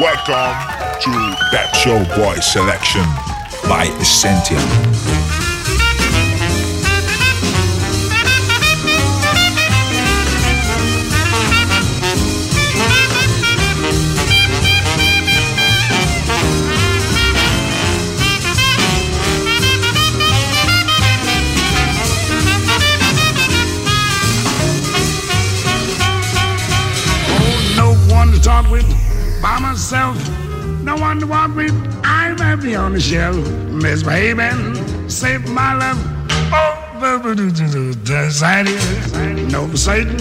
Welcome to Pep Show Boy Selection by Essentia. With by myself. No one to walk with. I'm happy on the shelf. Misbehaving, save my love. Oh, decided. No Satan,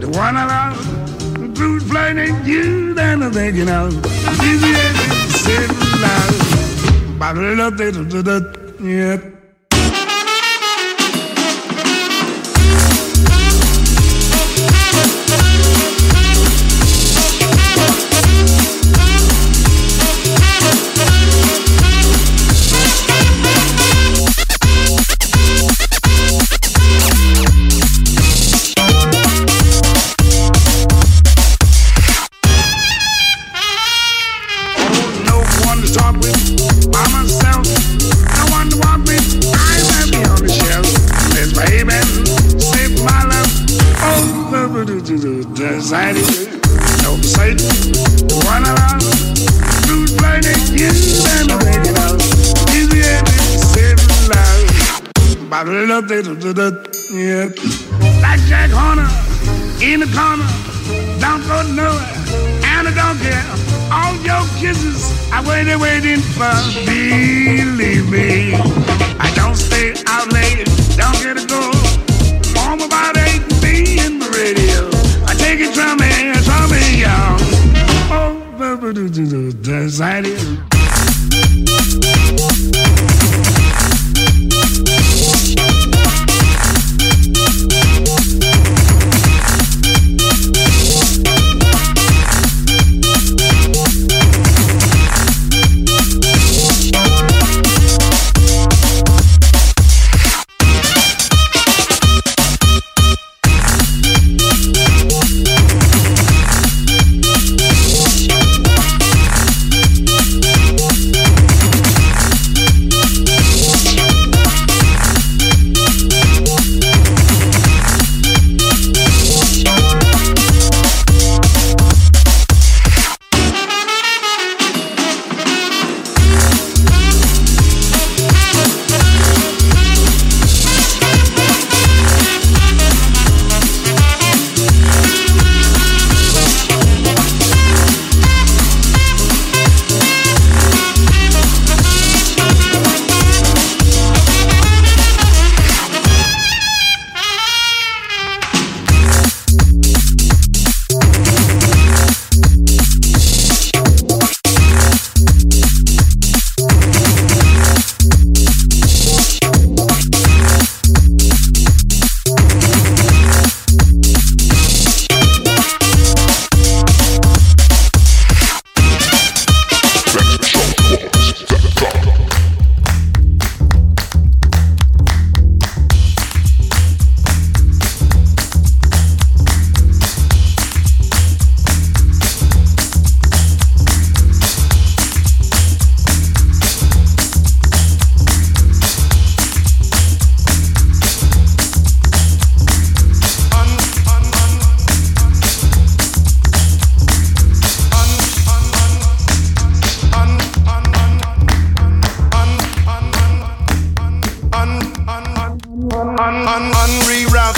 the one I love. Good flying you, then I'm thinking of. Easy as sit loud. Bottle up, yeah. For. Believe me,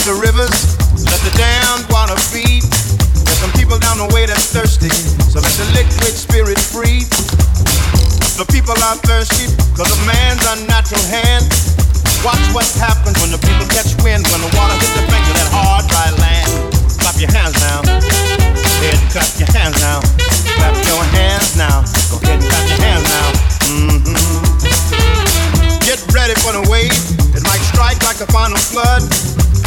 the rivers, let the damned water feed. There's some people down the way that's thirsty, so let the liquid spirit free. The people are thirsty because of man's unnatural hand. Watch what happens when the people catch wind, when the water hits the bank of that hard, dry land. Clap your hands now. Go ahead and clap your hands now. Clap your hands now. Go ahead and clap your hands now. Mm-hmm. Get ready for the wave. It might strike like a final flood.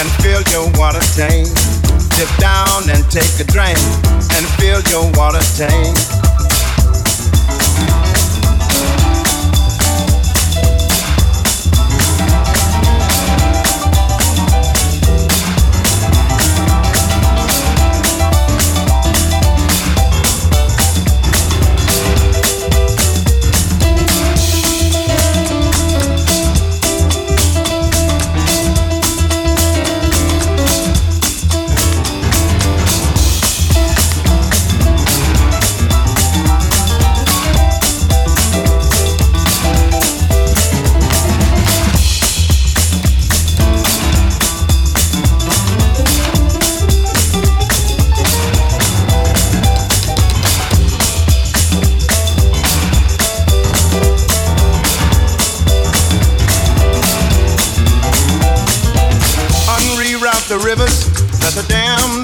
and fill your water tank. Dip down and take a drink and fill your water tank.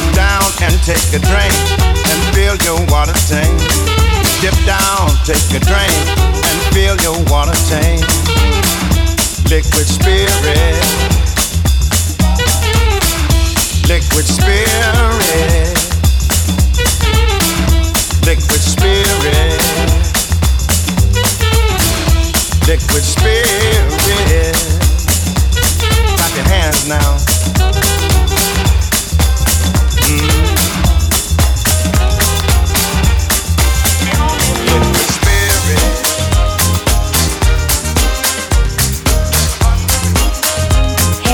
Dip down and take a drink and fill your water tank. Dip down, take a drink and fill your water tank. Liquid spirit. Liquid spirit. Liquid spirit. Liquid spirit. Clap your hands now.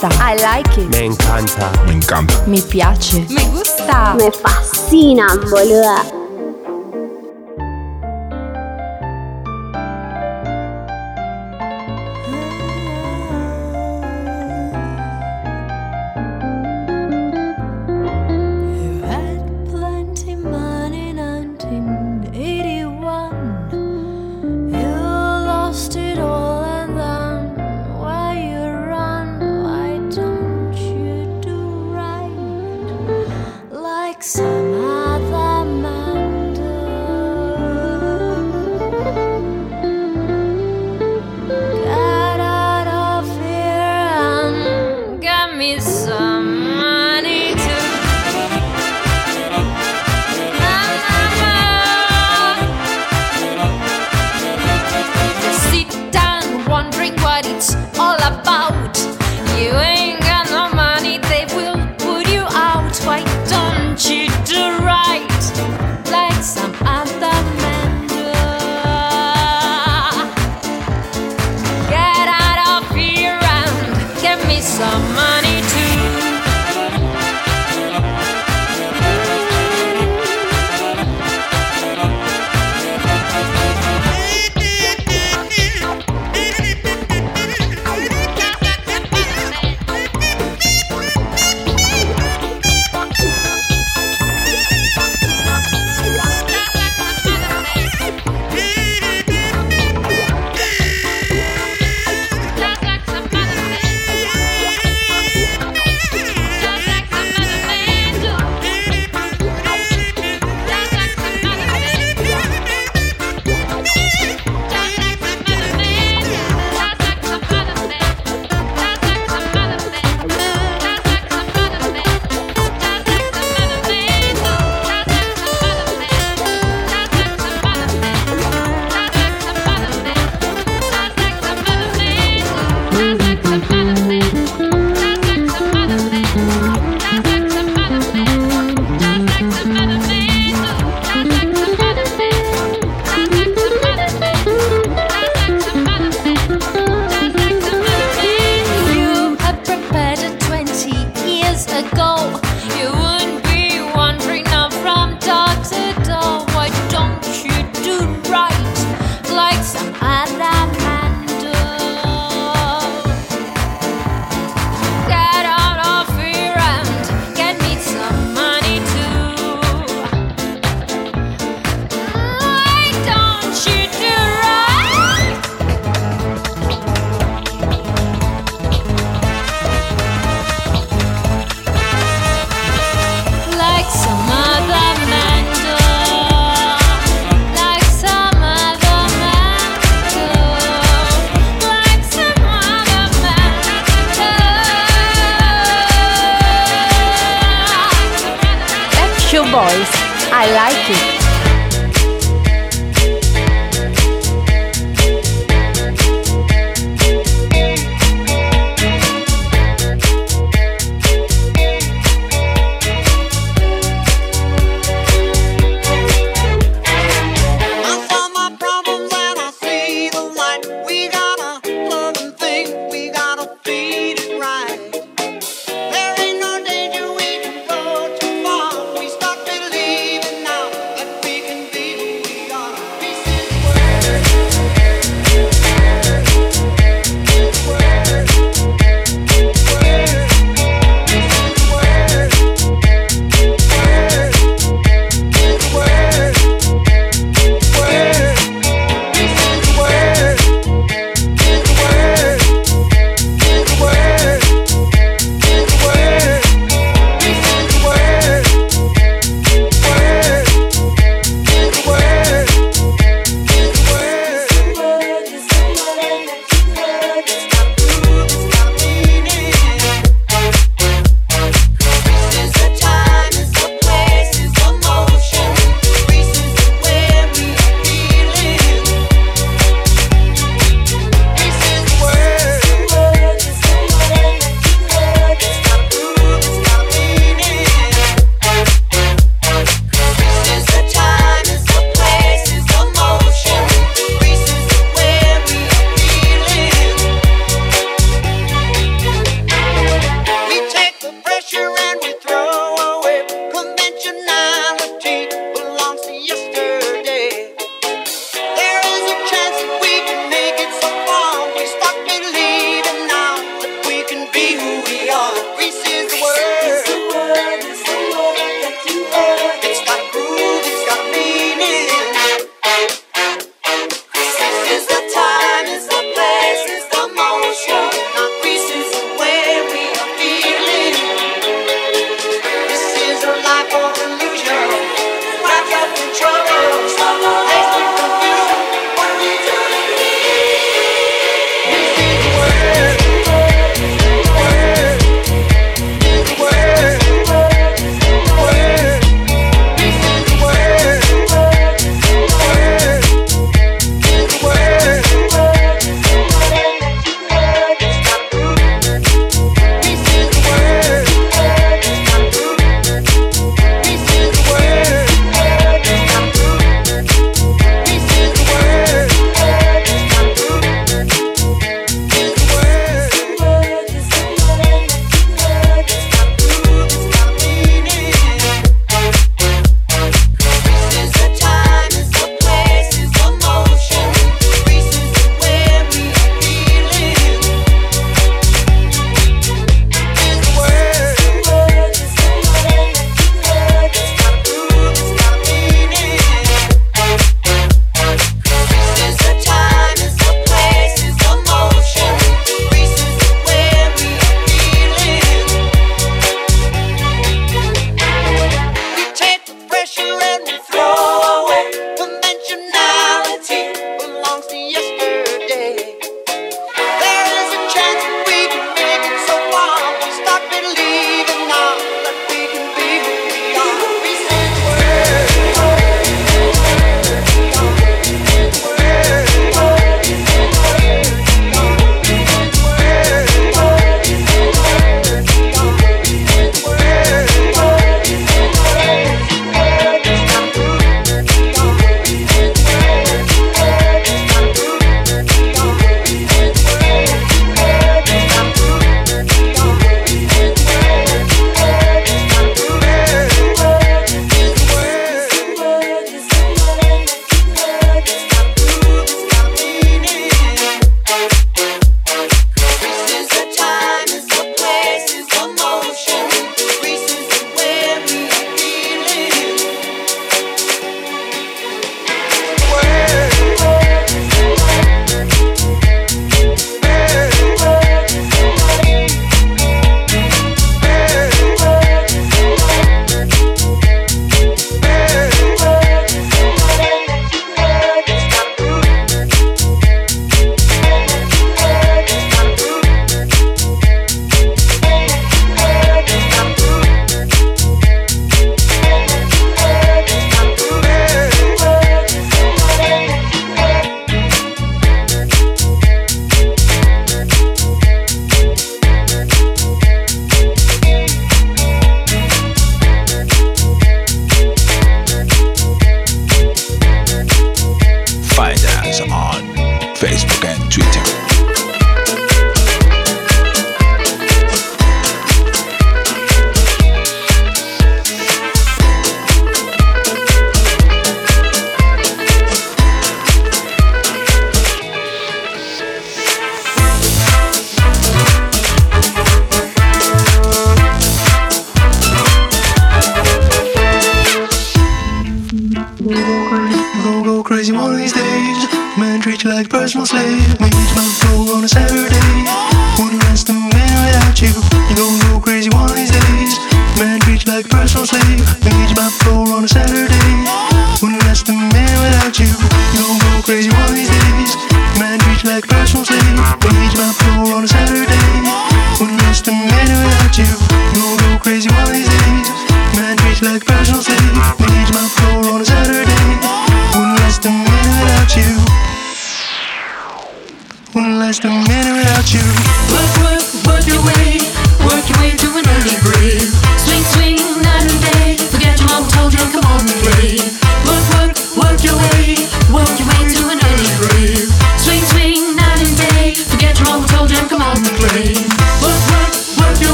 Gusta. I like it. Me encanta. Me encanta. Mi piace. Me gusta. Me fascina, boluda.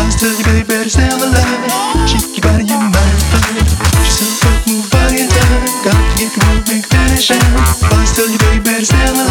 Boss tell you, baby, better stay on the line. Shake your body, you might find. Yourself up, move body in time. Got to get to work, make the penny shine. till your baby's still alive. Shake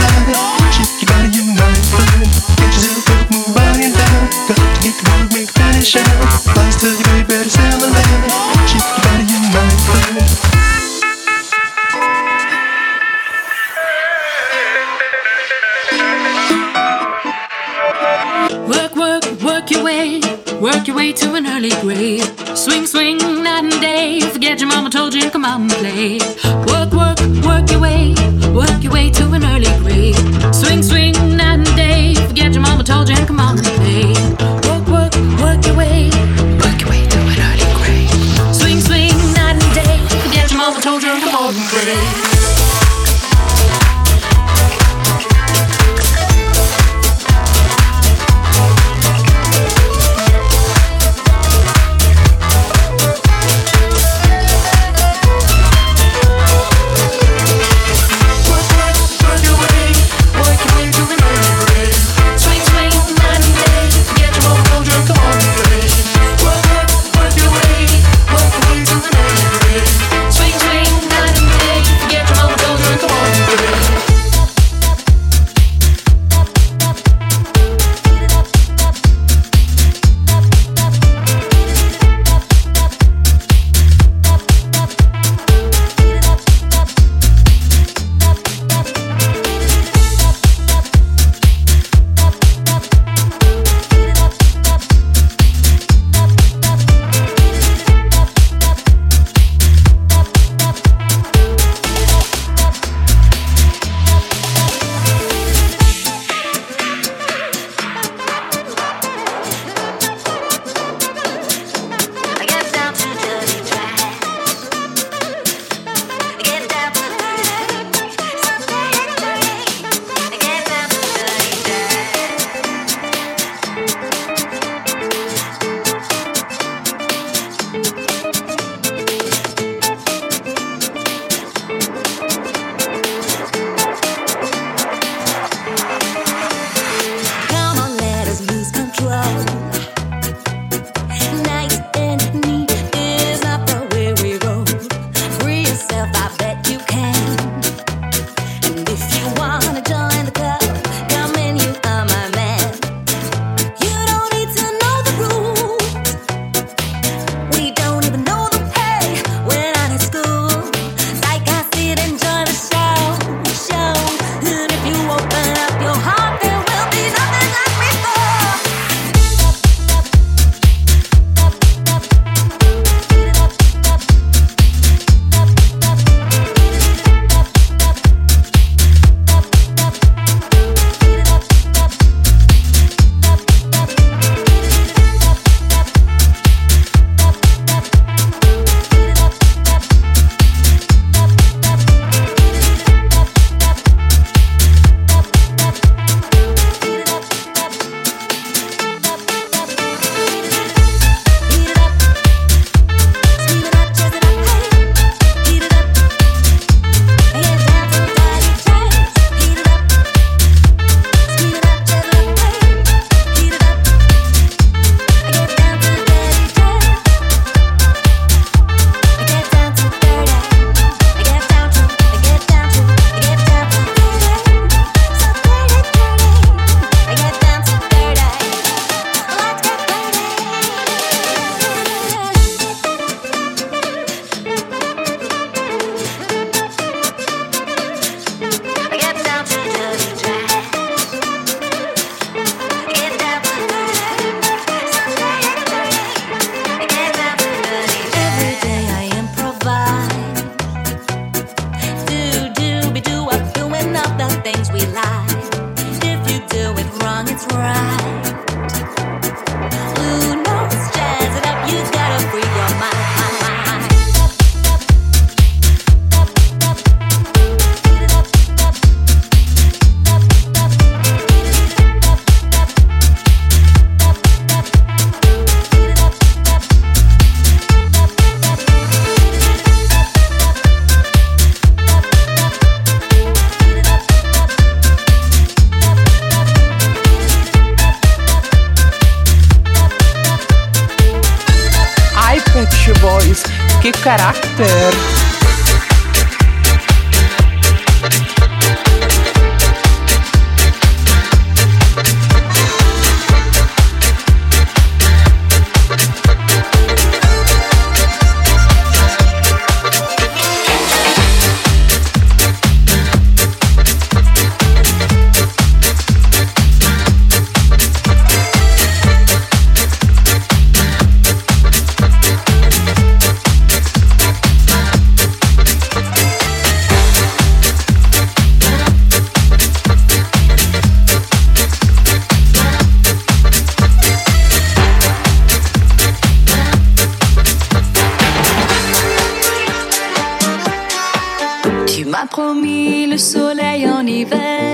le soleil en hiver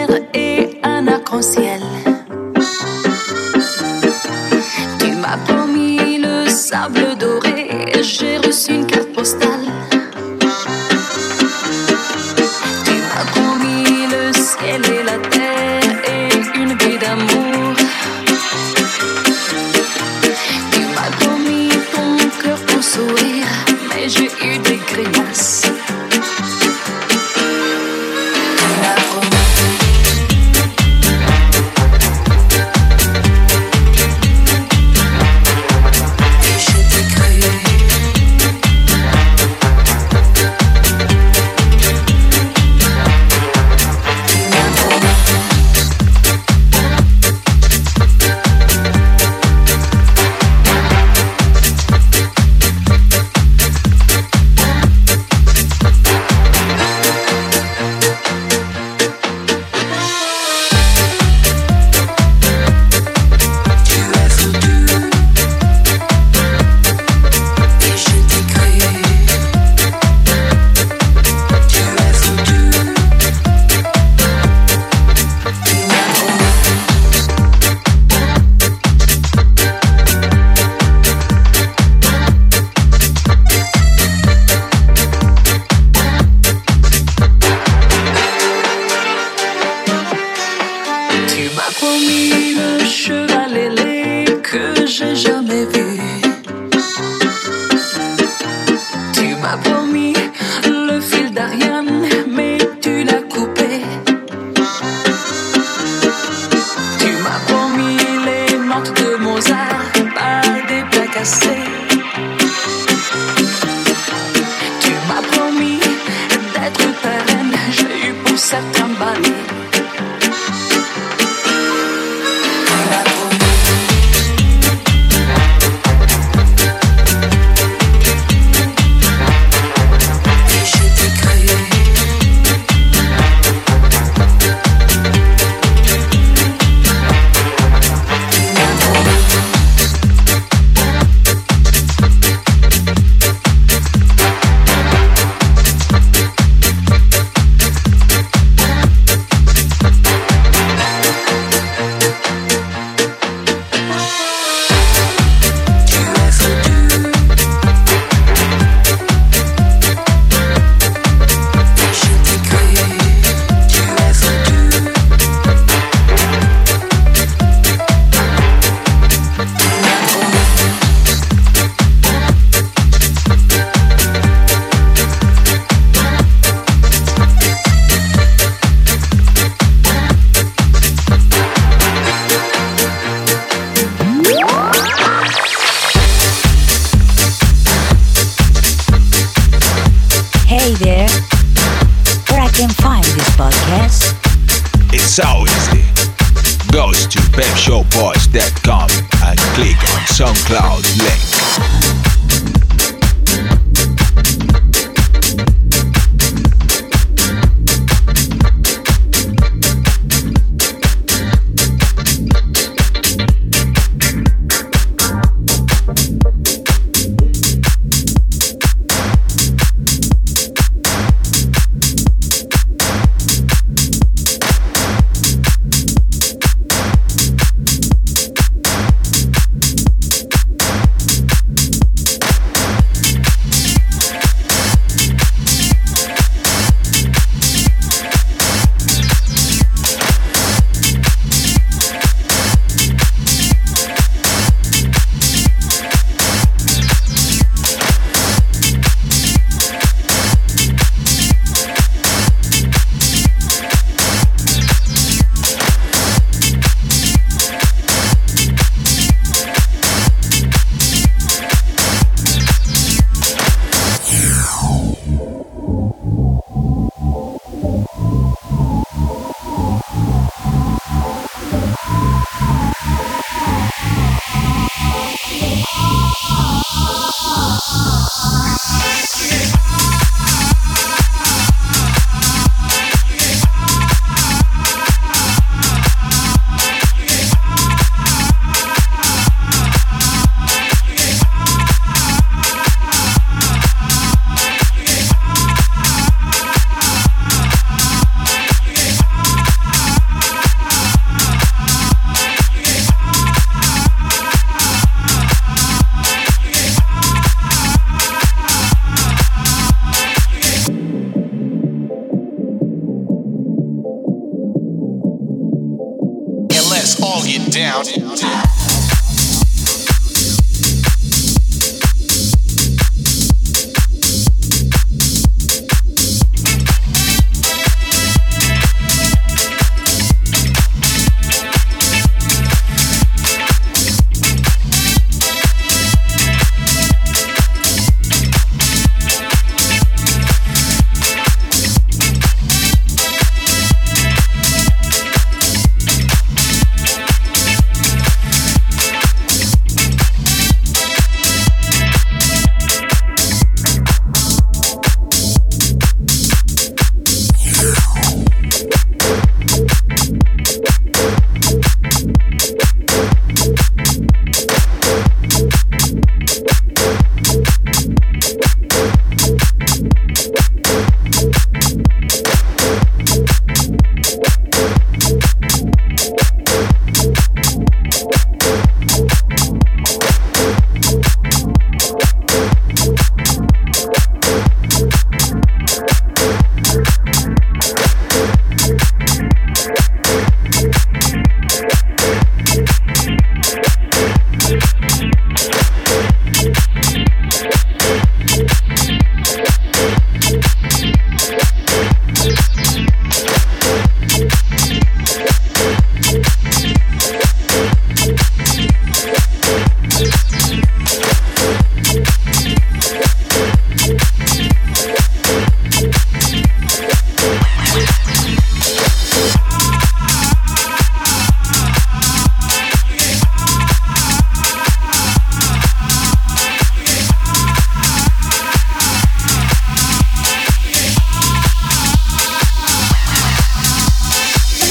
Tu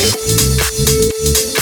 あっ!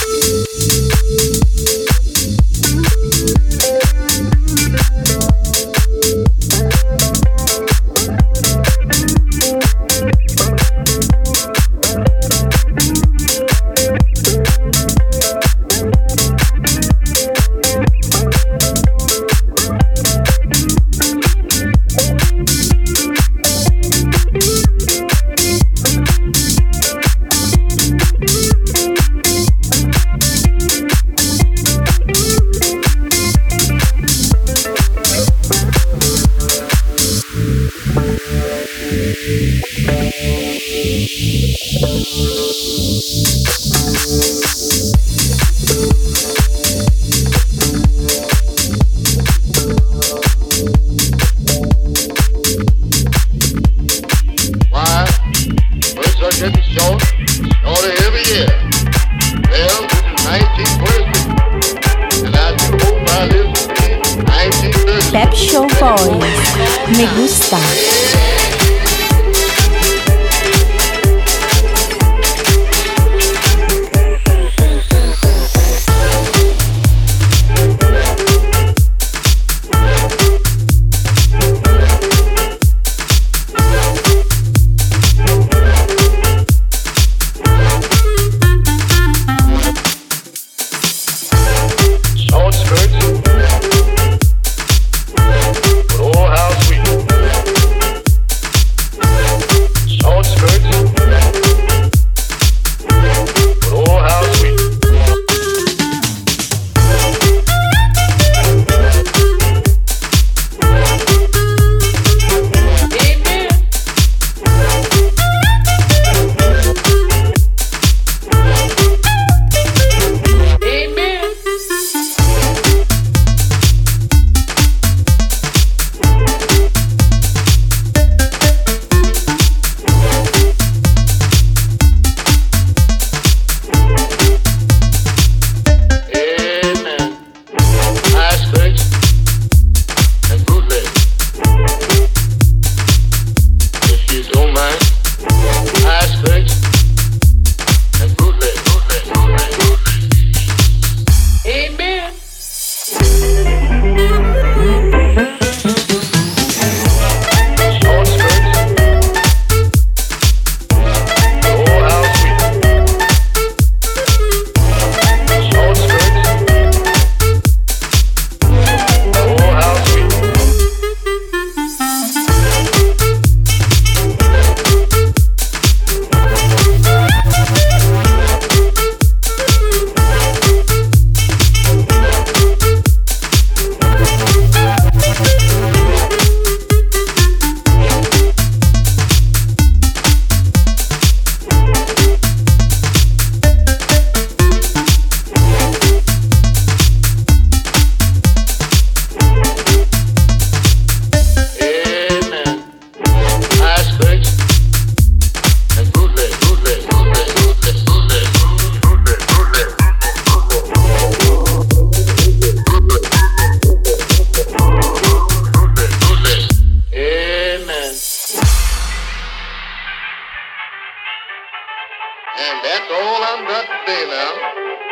And that's all I'm got to say now.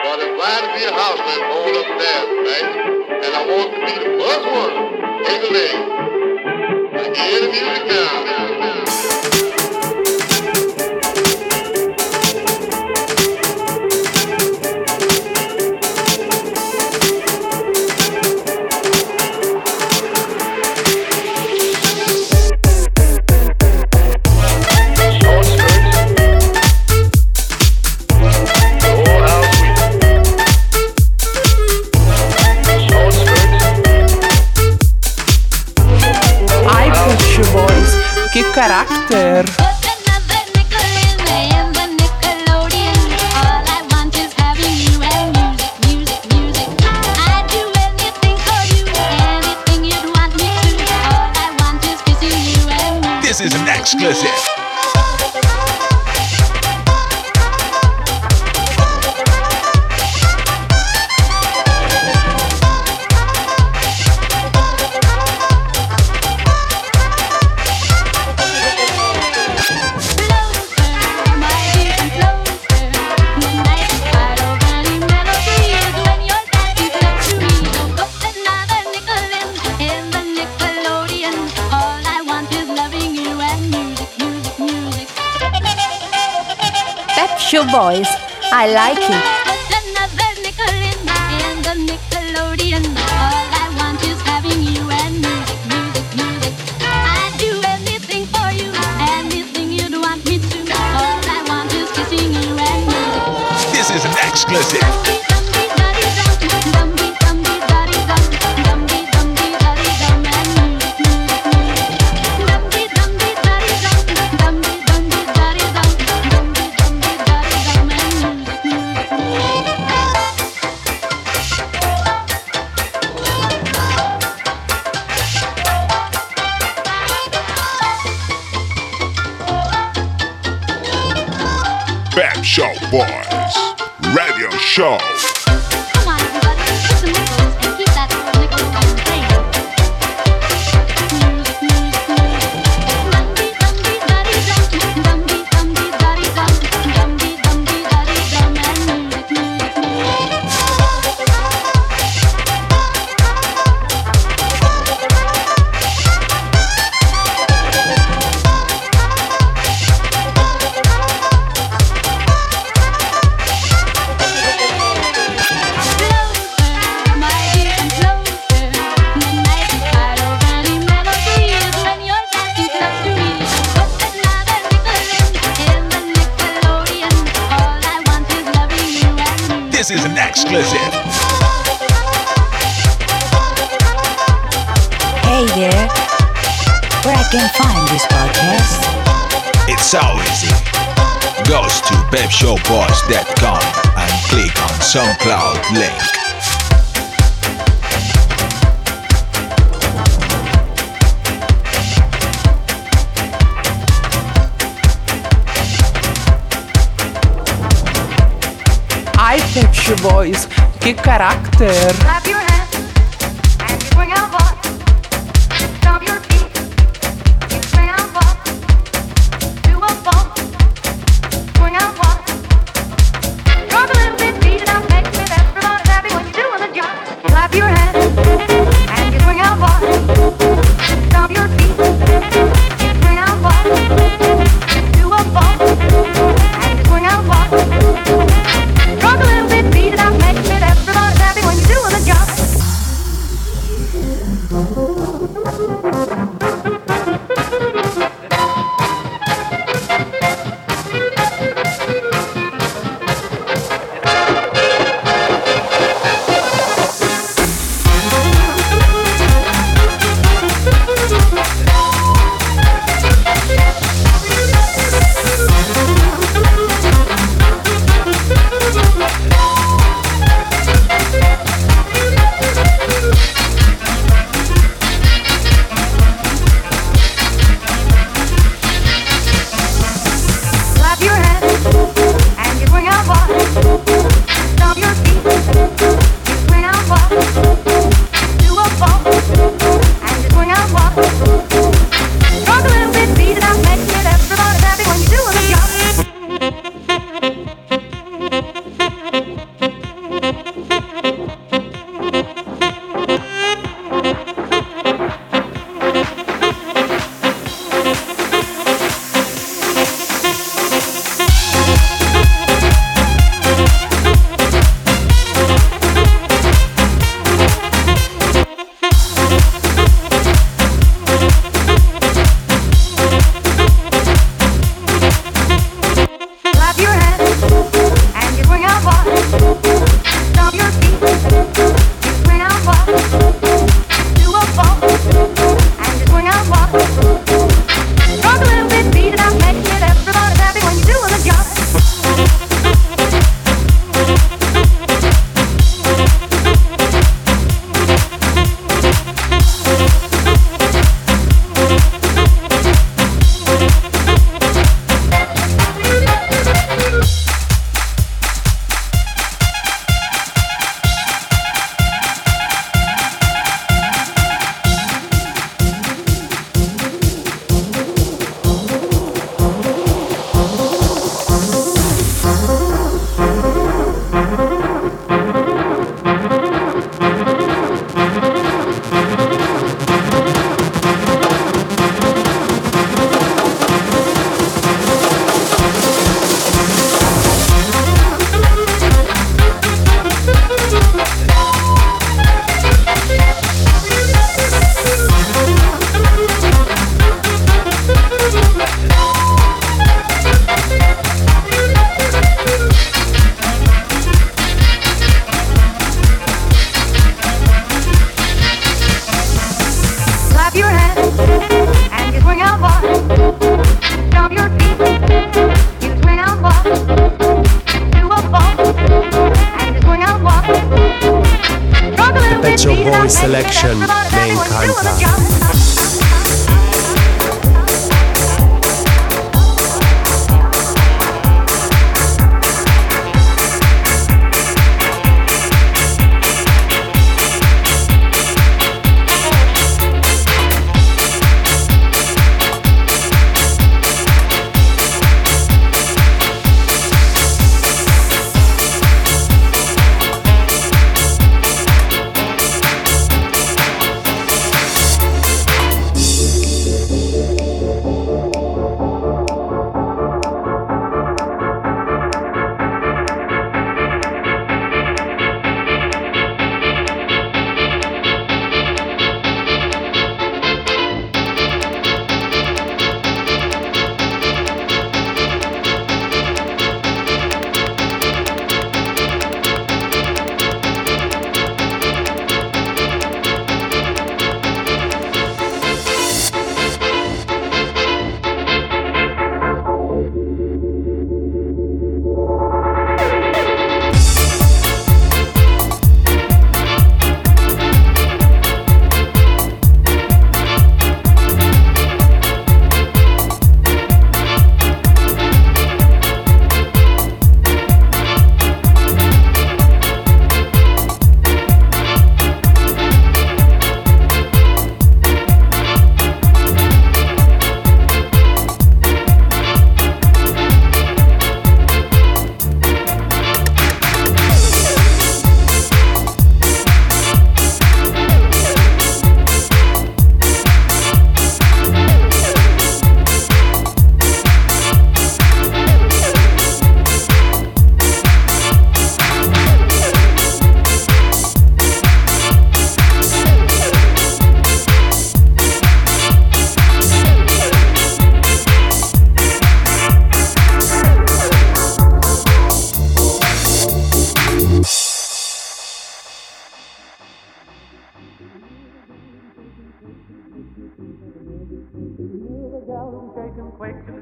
But if glad to be a houseman that's up there, right? And I want to be the first one. Take a leg. I hear the music now. now, now. voice. I like it.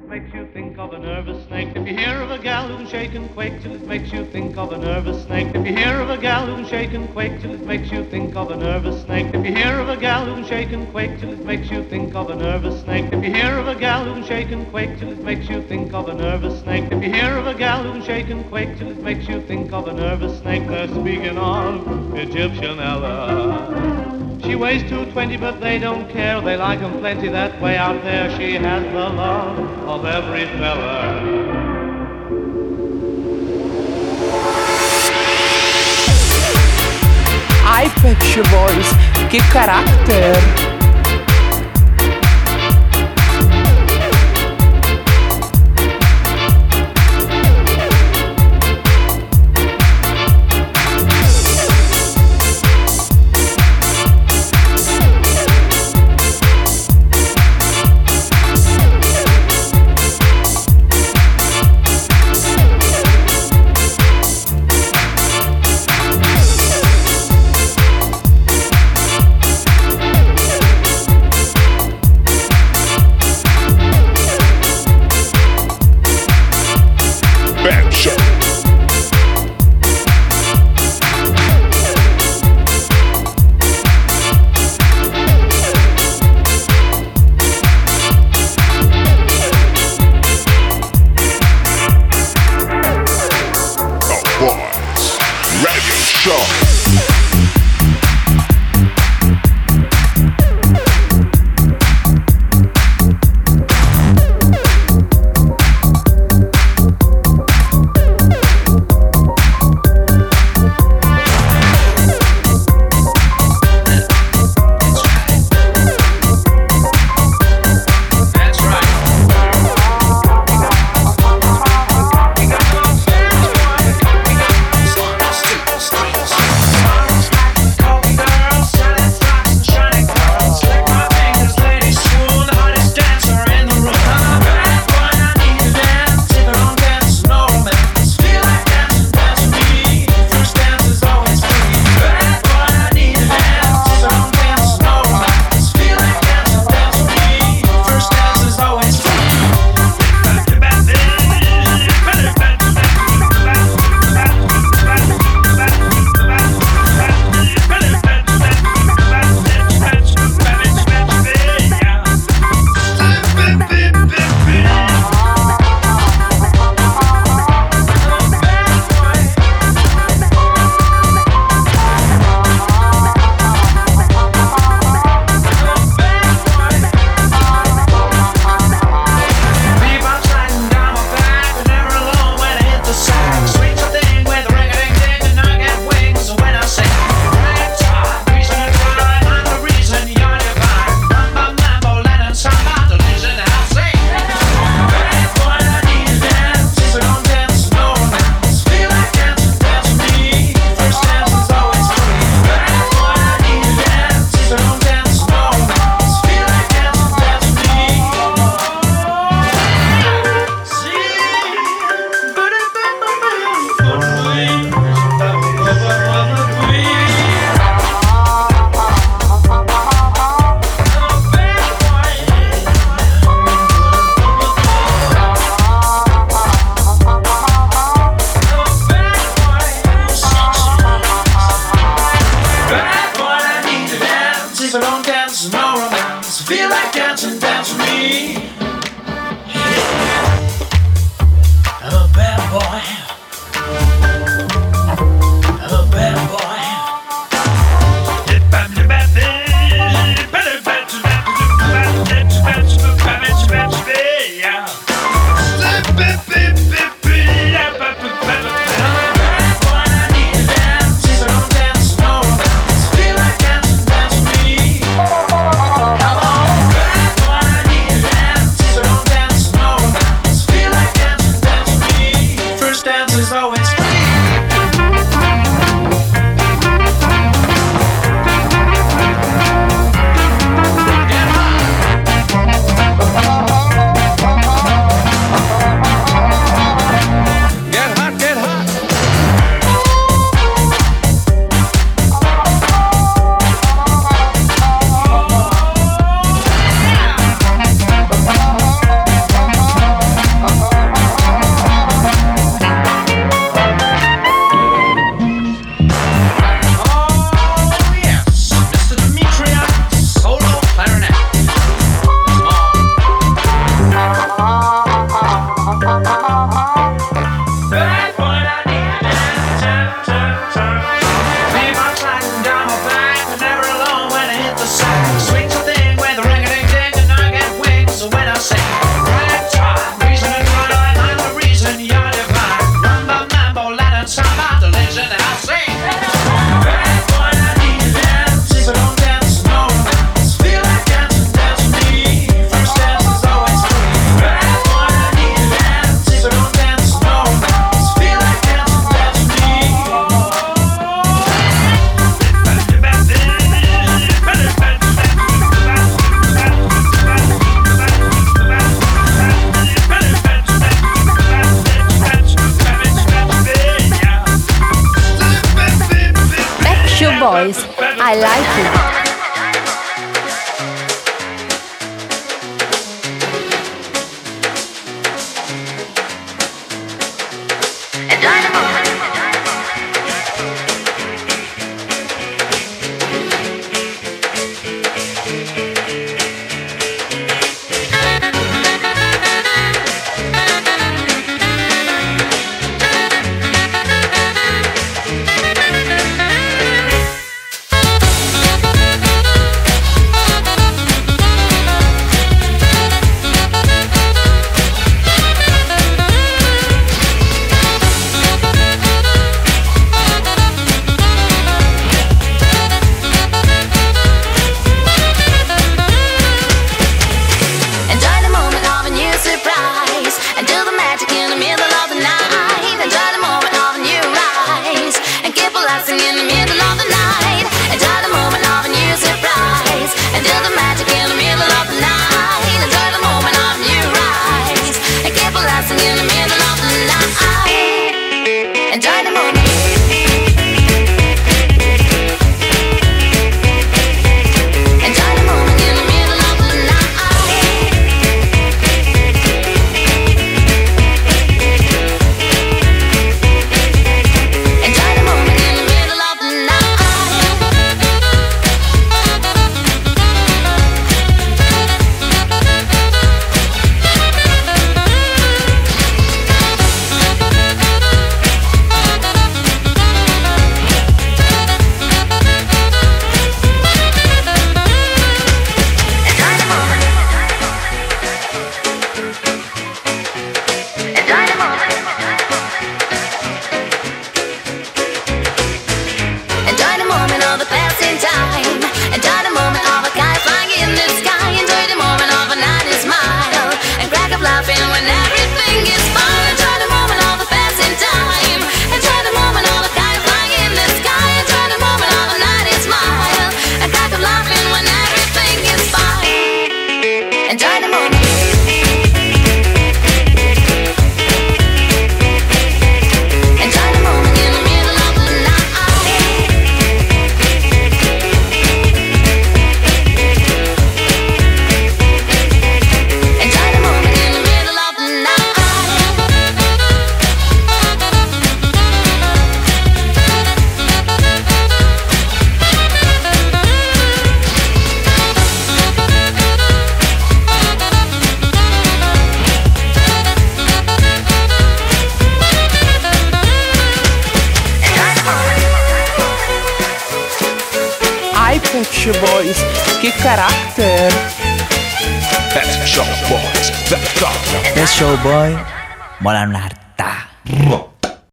Makes you think of a nervous snake. If you hear of a gal who's shake and quake it makes you think of a nervous snake. If you hear of a gal who's shake and quake till it makes you think of a nervous snake. If you hear of a gal who's shake and quake till it makes you think of a nervous snake. If you hear of a gal who's shake and quake till it makes you think of a nervous snake. If you hear of a gal who's shake and quake till it makes you think of a nervous snake. They're speaking of Egyptian Ella. She weighs 220, but they don't care. They like 'em plenty that way out there. She has the love of every fella. Ai, Pet Boys, que carácter!